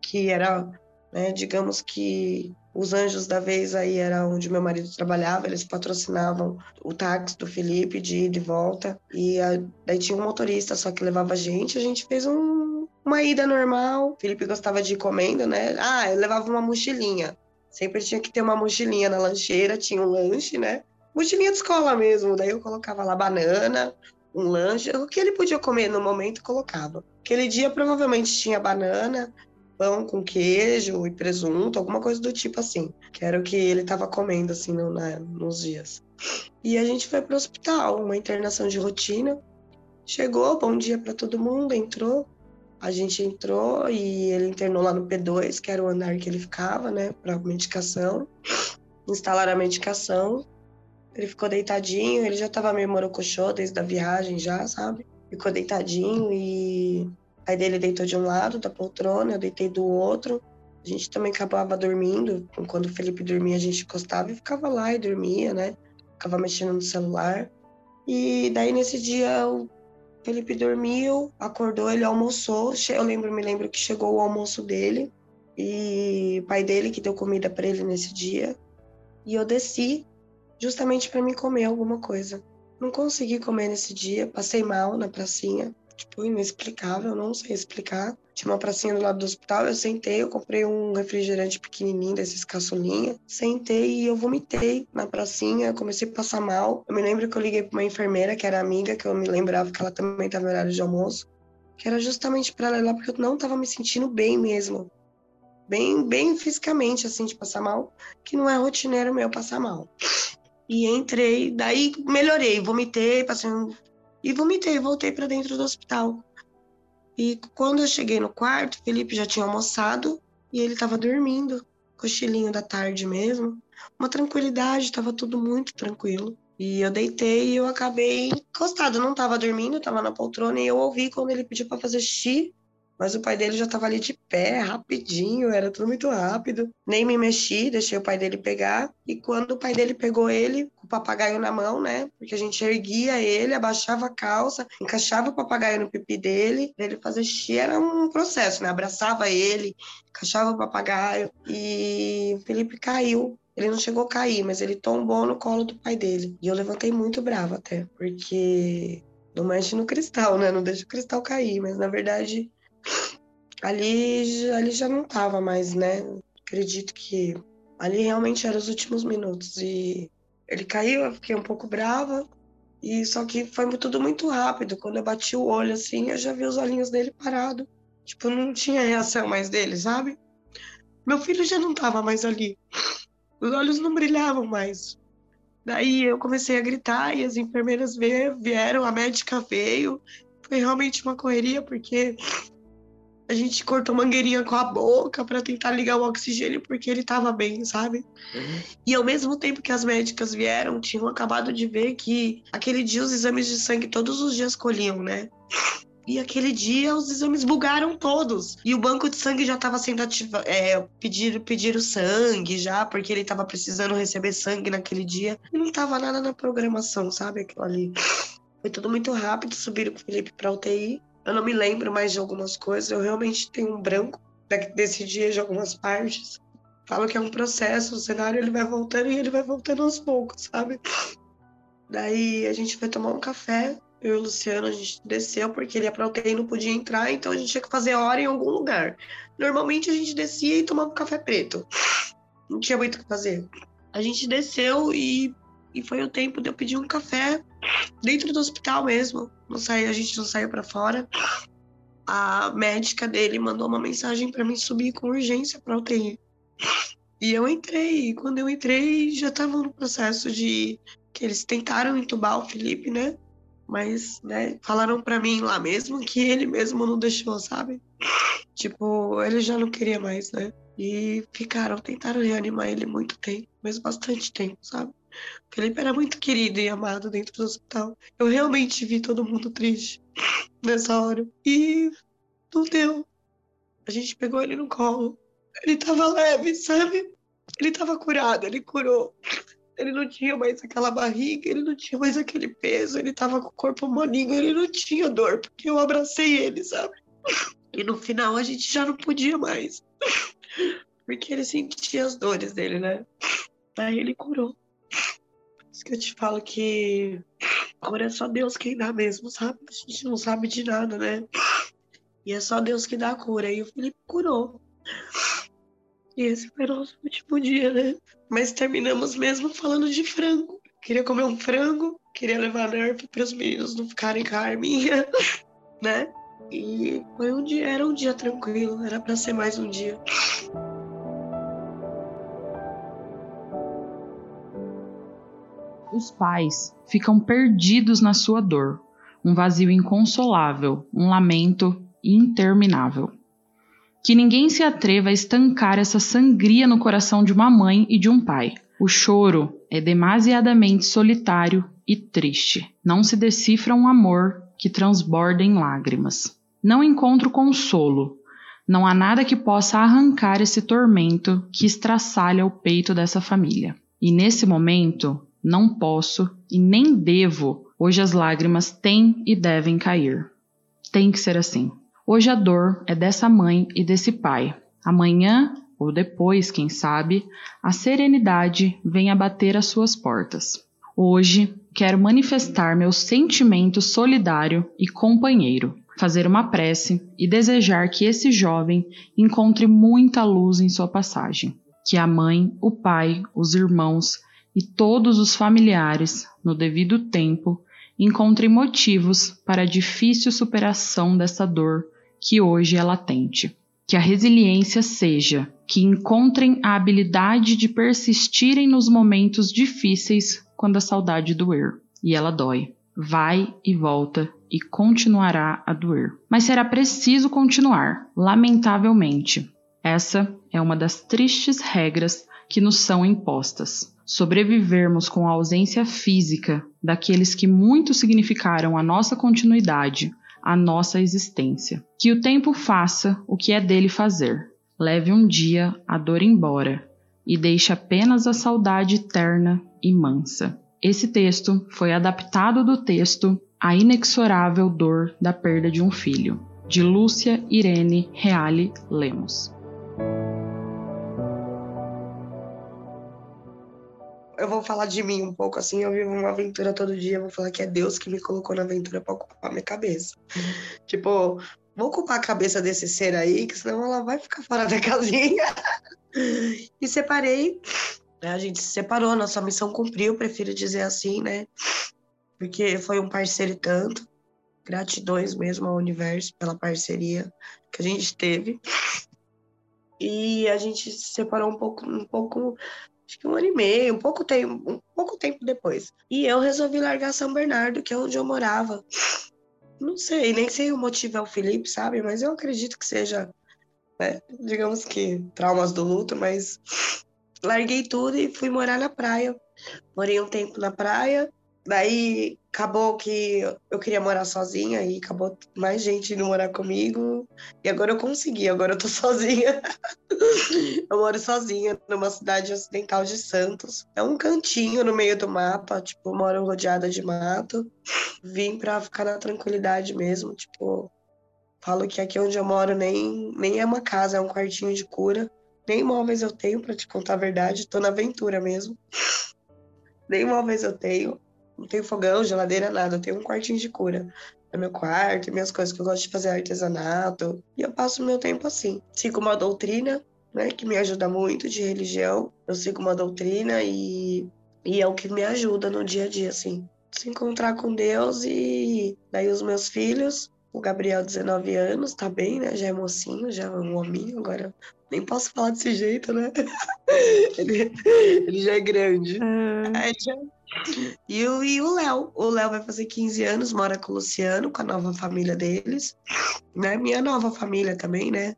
que era, né, digamos que os Anjos da Vez aí era onde meu marido trabalhava, eles patrocinavam o táxi do Felipe de ida e volta. E a, daí tinha um motorista só que levava a gente, a gente fez um, uma ida normal. O Felipe gostava de ir comendo, né? Ah, eu levava uma mochilinha. Sempre tinha que ter uma mochilinha na lancheira, tinha um lanche, né? Mochilinha de escola mesmo. Daí eu colocava lá banana, um lanche, o que ele podia comer no momento, colocava. Aquele dia provavelmente tinha banana, pão com queijo e presunto, alguma coisa do tipo assim, que era o que ele estava comendo assim no, na, nos dias. E a gente foi para o hospital, uma internação de rotina. Chegou, bom dia para todo mundo, entrou. A gente entrou e ele internou lá no P2, que era o andar que ele ficava, né, para medicação. Instalaram a medicação. Ele ficou deitadinho, ele já estava meio morocochô desde a viagem já, sabe? Ficou deitadinho e pai dele deitou de um lado da poltrona, eu deitei do outro. A gente também acabava dormindo. Quando o Felipe dormia, a gente encostava e ficava lá e dormia, né? Ficava mexendo no celular. E daí nesse dia o Felipe dormiu, acordou, ele almoçou. Eu lembro, me lembro que chegou o almoço dele e o pai dele que deu comida para ele nesse dia. E eu desci justamente para me comer alguma coisa. Não consegui comer nesse dia, passei mal na pracinha tipo, inexplicável, não sei explicar. Tinha uma pracinha do lado do hospital, eu sentei, eu comprei um refrigerante pequenininho desses caçulinha, sentei e eu vomitei na pracinha, comecei a passar mal. Eu me lembro que eu liguei para uma enfermeira, que era amiga, que eu me lembrava que ela também estava no horário de almoço, que era justamente para ela ir lá, porque eu não estava me sentindo bem mesmo. Bem, bem fisicamente, assim, de passar mal, que não é rotineiro meu passar mal. E entrei, daí melhorei, vomitei, passei um e vomitei, voltei para dentro do hospital. E quando eu cheguei no quarto, Felipe já tinha almoçado e ele estava dormindo, cochilinho da tarde mesmo. Uma tranquilidade, estava tudo muito tranquilo. E eu deitei e eu acabei encostado, não estava dormindo, estava na poltrona e eu ouvi quando ele pediu para fazer xixi mas o pai dele já estava ali de pé, rapidinho, era tudo muito rápido. Nem me mexi, deixei o pai dele pegar. E quando o pai dele pegou ele, com o papagaio na mão, né? Porque a gente erguia ele, abaixava a calça, encaixava o papagaio no pipi dele, ele fazer xixi era um processo, né? Abraçava ele, encaixava o papagaio. E o Felipe caiu ele não chegou a cair, mas ele tombou no colo do pai dele. E eu levantei muito bravo até, porque não mexe no cristal, né? Não deixa o cristal cair, mas na verdade ali, ali já não tava mais, né? Acredito que ali realmente eram os últimos minutos. E ele caiu, eu fiquei um pouco brava. E só que foi tudo muito rápido. Quando eu bati o olho assim, eu já vi os olhinhos dele parado. Tipo, não tinha reação mais dele, sabe? Meu filho já não tava mais ali. Os olhos não brilhavam mais. Daí eu comecei a gritar e as enfermeiras vieram, a médica veio. Foi realmente uma correria, porque a gente cortou mangueirinha com a boca para tentar ligar o oxigênio porque ele tava bem, sabe? Uhum. E ao mesmo tempo que as médicas vieram, tinham acabado de ver que aquele dia os exames de sangue todos os dias colhiam, né? E aquele dia os exames bugaram todos. E o banco de sangue já estava sendo ativado. É, pedir, pedir o sangue já, porque ele estava precisando receber sangue naquele dia. E não tava nada na programação, sabe? Aquilo ali. Foi tudo muito rápido, subiram com o Felipe pra UTI. Eu não me lembro mais de algumas coisas, eu realmente tenho um branco desse dia de algumas partes. Falo que é um processo, o cenário ele vai voltando e ele vai voltando aos poucos, sabe? Daí a gente foi tomar um café, eu e o Luciano, a gente desceu porque ele ia pra UTI e não podia entrar, então a gente tinha que fazer hora em algum lugar. Normalmente a gente descia e tomava um café preto. Não tinha muito o que fazer. A gente desceu e, e foi o tempo de eu pedir um café dentro do hospital mesmo. Não saí, a gente não saiu para fora. A médica dele mandou uma mensagem para mim subir com urgência para UTI. E eu entrei, e quando eu entrei, já tava no processo de que eles tentaram entubar o Felipe, né? Mas, né, falaram para mim lá mesmo que ele mesmo não deixou, sabe? Tipo, ele já não queria mais, né? E ficaram, tentaram reanimar ele muito tempo, mas bastante tempo, sabe? O Felipe era muito querido e amado dentro do hospital. Eu realmente vi todo mundo triste nessa hora. E não deu. A gente pegou ele no colo. Ele tava leve, sabe? Ele tava curado, ele curou. Ele não tinha mais aquela barriga, ele não tinha mais aquele peso, ele tava com o corpo molinho, ele não tinha dor, porque eu abracei ele, sabe? E no final a gente já não podia mais. Porque ele sentia as dores dele, né? Aí ele curou. Isso que eu te falo que agora é só Deus quem dá mesmo, sabe? A gente não sabe de nada, né? E é só Deus que dá a cura. E o Felipe curou. E esse foi nosso último dia, né? Mas terminamos mesmo falando de frango. Queria comer um frango, queria levar nerf para os meninos não ficarem com a arminha, né? E foi um dia, era um dia tranquilo, era para ser mais um dia. Os pais ficam perdidos na sua dor, um vazio inconsolável, um lamento interminável. Que ninguém se atreva a estancar essa sangria no coração de uma mãe e de um pai. O choro é demasiadamente solitário e triste. Não se decifra um amor que transborda em lágrimas. Não encontro consolo. Não há nada que possa arrancar esse tormento que estraçalha o peito dessa família. E nesse momento, não posso e nem devo. Hoje as lágrimas têm e devem cair. Tem que ser assim. Hoje a dor é dessa mãe e desse pai. Amanhã, ou depois, quem sabe, a serenidade vem abater as suas portas. Hoje quero manifestar meu sentimento solidário e companheiro, fazer uma prece e desejar que esse jovem encontre muita luz em sua passagem. Que a mãe, o pai, os irmãos e todos os familiares, no devido tempo, encontrem motivos para a difícil superação dessa dor que hoje é latente. Que a resiliência seja, que encontrem a habilidade de persistirem nos momentos difíceis quando a saudade doer. E ela dói. Vai e volta e continuará a doer. Mas será preciso continuar, lamentavelmente. Essa é uma das tristes regras que nos são impostas sobrevivermos com a ausência física daqueles que muito significaram a nossa continuidade, a nossa existência. Que o tempo faça o que é dele fazer. Leve um dia a dor embora e deixe apenas a saudade eterna e mansa. Esse texto foi adaptado do texto A Inexorável Dor da Perda de um Filho, de Lúcia Irene Reale Lemos. Eu vou falar de mim um pouco, assim, eu vivo uma aventura todo dia, vou falar que é Deus que me colocou na aventura para ocupar minha cabeça. tipo, vou ocupar a cabeça desse ser aí, que senão ela vai ficar fora da casinha. e separei, né, a gente se separou, nossa missão cumpriu, prefiro dizer assim, né? Porque foi um parceiro e tanto. Gratidões mesmo ao universo pela parceria que a gente teve. E a gente se separou um pouco, um pouco acho que um ano e meio, um pouco tempo, um pouco tempo depois. E eu resolvi largar São Bernardo, que é onde eu morava. Não sei, nem sei o motivo é o Felipe, sabe? Mas eu acredito que seja, né? digamos que traumas do luto, mas larguei tudo e fui morar na praia. Morei um tempo na praia, daí acabou que eu queria morar sozinha e acabou mais gente indo morar comigo. E agora eu consegui, agora eu tô sozinha. eu moro sozinha numa cidade ocidental de Santos. É um cantinho no meio do mapa, tipo, moro rodeada de mato. Vim pra ficar na tranquilidade mesmo, tipo, falo que aqui onde eu moro nem, nem é uma casa, é um quartinho de cura. Nem móveis eu tenho, para te contar a verdade, tô na aventura mesmo. Nem móveis eu tenho. Não tenho fogão, geladeira, nada. Eu tenho um quartinho de cura no meu quarto, minhas coisas que eu gosto de fazer artesanato. E eu passo meu tempo assim. Sigo uma doutrina, né, que me ajuda muito de religião. Eu sigo uma doutrina e, e é o que me ajuda no dia a dia, assim. Se encontrar com Deus e daí os meus filhos. O Gabriel, 19 anos, tá bem, né? Já é mocinho, já é um hominho, agora nem posso falar desse jeito, né? ele, ele já é grande. É, já, e o, e o Léo. O Léo vai fazer 15 anos, mora com o Luciano, com a nova família deles. Né? Minha nova família também, né?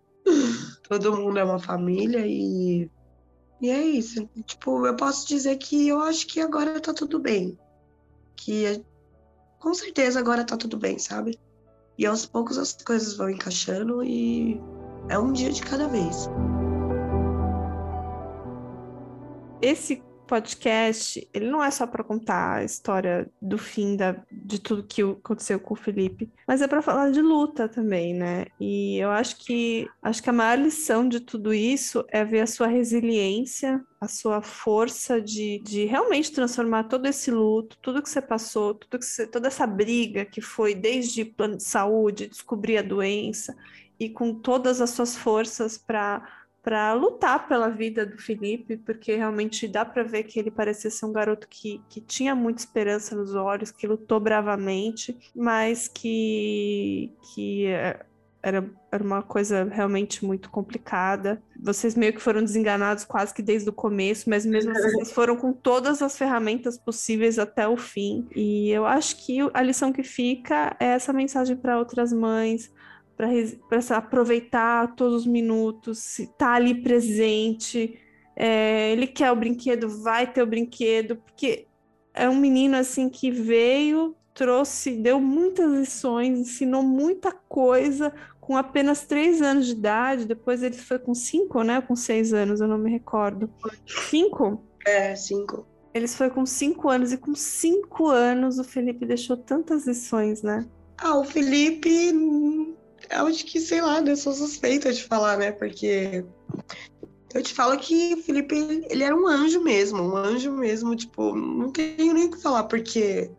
Todo mundo é uma família e. E é isso. Tipo, eu posso dizer que eu acho que agora tá tudo bem. Que com certeza agora tá tudo bem, sabe? E aos poucos as coisas vão encaixando e é um dia de cada vez. Esse podcast, ele não é só para contar a história do fim da, de tudo que aconteceu com o Felipe, mas é para falar de luta também, né? E eu acho que acho que a maior lição de tudo isso é ver a sua resiliência, a sua força de, de realmente transformar todo esse luto, tudo que você passou, tudo que você, toda essa briga que foi desde plano de saúde, descobrir a doença e com todas as suas forças para para lutar pela vida do Felipe, porque realmente dá para ver que ele parecia ser um garoto que, que tinha muita esperança nos olhos, que lutou bravamente, mas que, que é, era, era uma coisa realmente muito complicada. Vocês meio que foram desenganados quase que desde o começo, mas mesmo assim vocês foram com todas as ferramentas possíveis até o fim. E eu acho que a lição que fica é essa mensagem para outras mães, para aproveitar todos os minutos, estar tá ali presente. É, ele quer o brinquedo, vai ter o brinquedo, porque é um menino assim que veio, trouxe, deu muitas lições, ensinou muita coisa com apenas três anos de idade. Depois ele foi com cinco, né? Com seis anos, eu não me recordo. Cinco? É, cinco. Eles foi com cinco anos e com cinco anos o Felipe deixou tantas lições, né? Ah, o Felipe acho que, sei lá, eu sou suspeita de falar, né? Porque eu te falo que o Felipe, ele era um anjo mesmo, um anjo mesmo, tipo, não tenho nem o que falar, porque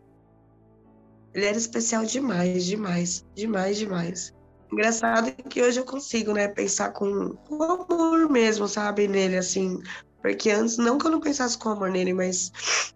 ele era especial demais, demais, demais, demais. Engraçado que hoje eu consigo, né, pensar com, com amor mesmo, sabe, nele, assim. Porque antes, não que eu não pensasse com amor nele, mas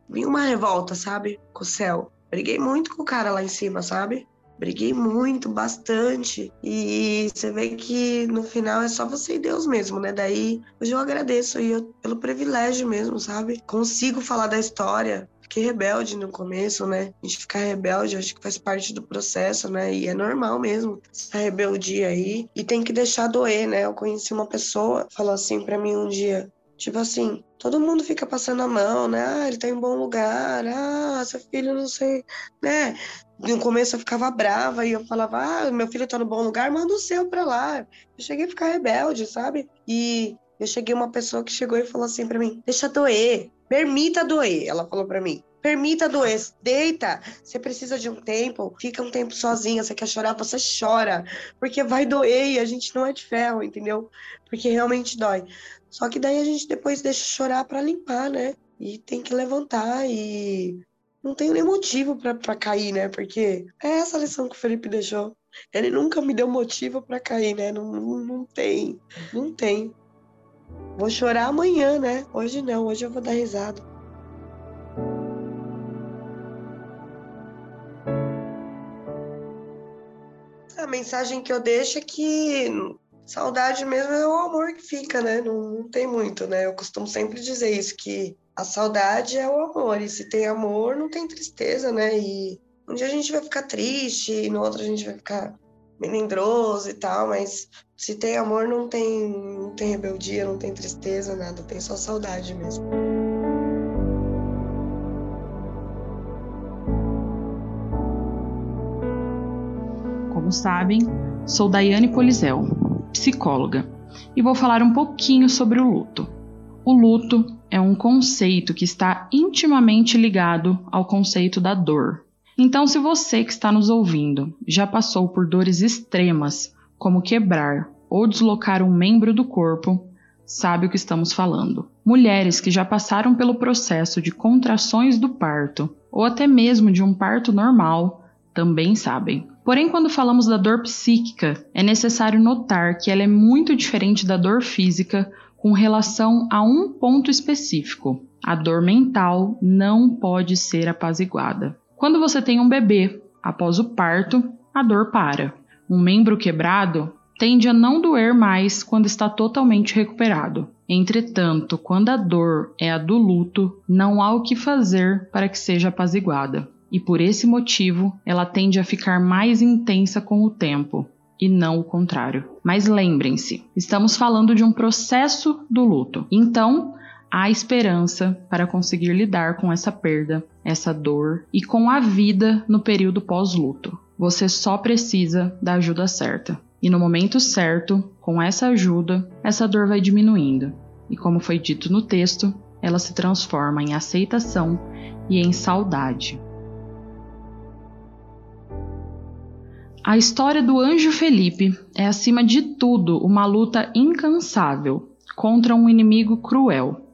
vinha uma revolta, sabe, com o céu. Briguei muito com o cara lá em cima, sabe? Briguei muito, bastante. E você vê que no final é só você e Deus mesmo, né? Daí hoje eu agradeço e eu, pelo privilégio mesmo, sabe? Consigo falar da história. Fiquei rebelde no começo, né? A gente ficar rebelde, acho que faz parte do processo, né? E é normal mesmo essa rebeldia aí. E tem que deixar doer, né? Eu conheci uma pessoa, falou assim para mim um dia: Tipo assim, todo mundo fica passando a mão, né? Ah, ele tá em bom lugar, ah, seu filho não sei, né? No começo eu ficava brava e eu falava, ah, meu filho tá no bom lugar, manda o seu pra lá. Eu cheguei a ficar rebelde, sabe? E eu cheguei uma pessoa que chegou e falou assim para mim: deixa doer, permita doer. Ela falou para mim: Permita doer, deita. Você precisa de um tempo, fica um tempo sozinha. Você quer chorar, você chora. Porque vai doer e a gente não é de ferro, entendeu? Porque realmente dói. Só que daí a gente depois deixa chorar para limpar, né? E tem que levantar e não tenho nem motivo para cair, né? Porque é essa lição que o Felipe deixou. Ele nunca me deu motivo para cair, né? Não, não, não tem, não tem. Vou chorar amanhã, né? Hoje não, hoje eu vou dar risada. A mensagem que eu deixo é que Saudade mesmo é o amor que fica, né? Não, não, tem muito, né? Eu costumo sempre dizer isso, que a saudade é o amor. E se tem amor, não tem tristeza, né? E um dia a gente vai ficar triste, e no outro a gente vai ficar melindroso e tal, mas se tem amor, não tem, não tem rebeldia, não tem tristeza, nada. Tem só saudade mesmo. como sabem, sou Daiane Polizel, psicóloga, e vou falar um pouquinho sobre o luto. O luto é um conceito que está intimamente ligado ao conceito da dor. Então, se você que está nos ouvindo já passou por dores extremas, como quebrar ou deslocar um membro do corpo, sabe o que estamos falando. Mulheres que já passaram pelo processo de contrações do parto ou até mesmo de um parto normal também sabem. Porém, quando falamos da dor psíquica, é necessário notar que ela é muito diferente da dor física com relação a um ponto específico. A dor mental não pode ser apaziguada. Quando você tem um bebê, após o parto, a dor para. Um membro quebrado tende a não doer mais quando está totalmente recuperado. Entretanto, quando a dor é a do luto, não há o que fazer para que seja apaziguada. E por esse motivo, ela tende a ficar mais intensa com o tempo, e não o contrário. Mas lembrem-se, estamos falando de um processo do luto. Então, há esperança para conseguir lidar com essa perda, essa dor e com a vida no período pós-luto. Você só precisa da ajuda certa. E no momento certo, com essa ajuda, essa dor vai diminuindo. E como foi dito no texto, ela se transforma em aceitação e em saudade. A história do anjo Felipe é, acima de tudo, uma luta incansável contra um inimigo cruel,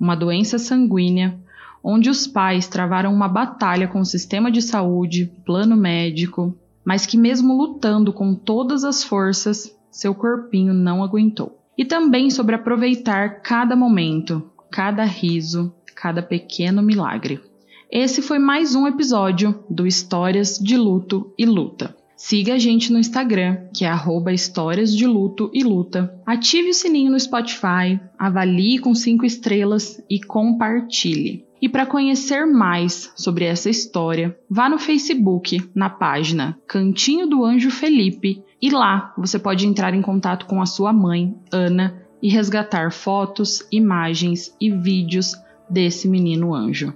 uma doença sanguínea, onde os pais travaram uma batalha com o sistema de saúde, plano médico, mas que, mesmo lutando com todas as forças, seu corpinho não aguentou. E também sobre aproveitar cada momento, cada riso, cada pequeno milagre. Esse foi mais um episódio do Histórias de Luto e Luta. Siga a gente no Instagram, que é Histórias de Luto e Luta. Ative o sininho no Spotify, avalie com 5 estrelas e compartilhe. E para conhecer mais sobre essa história, vá no Facebook, na página Cantinho do Anjo Felipe, e lá você pode entrar em contato com a sua mãe, Ana, e resgatar fotos, imagens e vídeos desse menino anjo.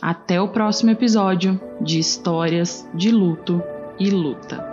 Até o próximo episódio de Histórias de Luto e luta.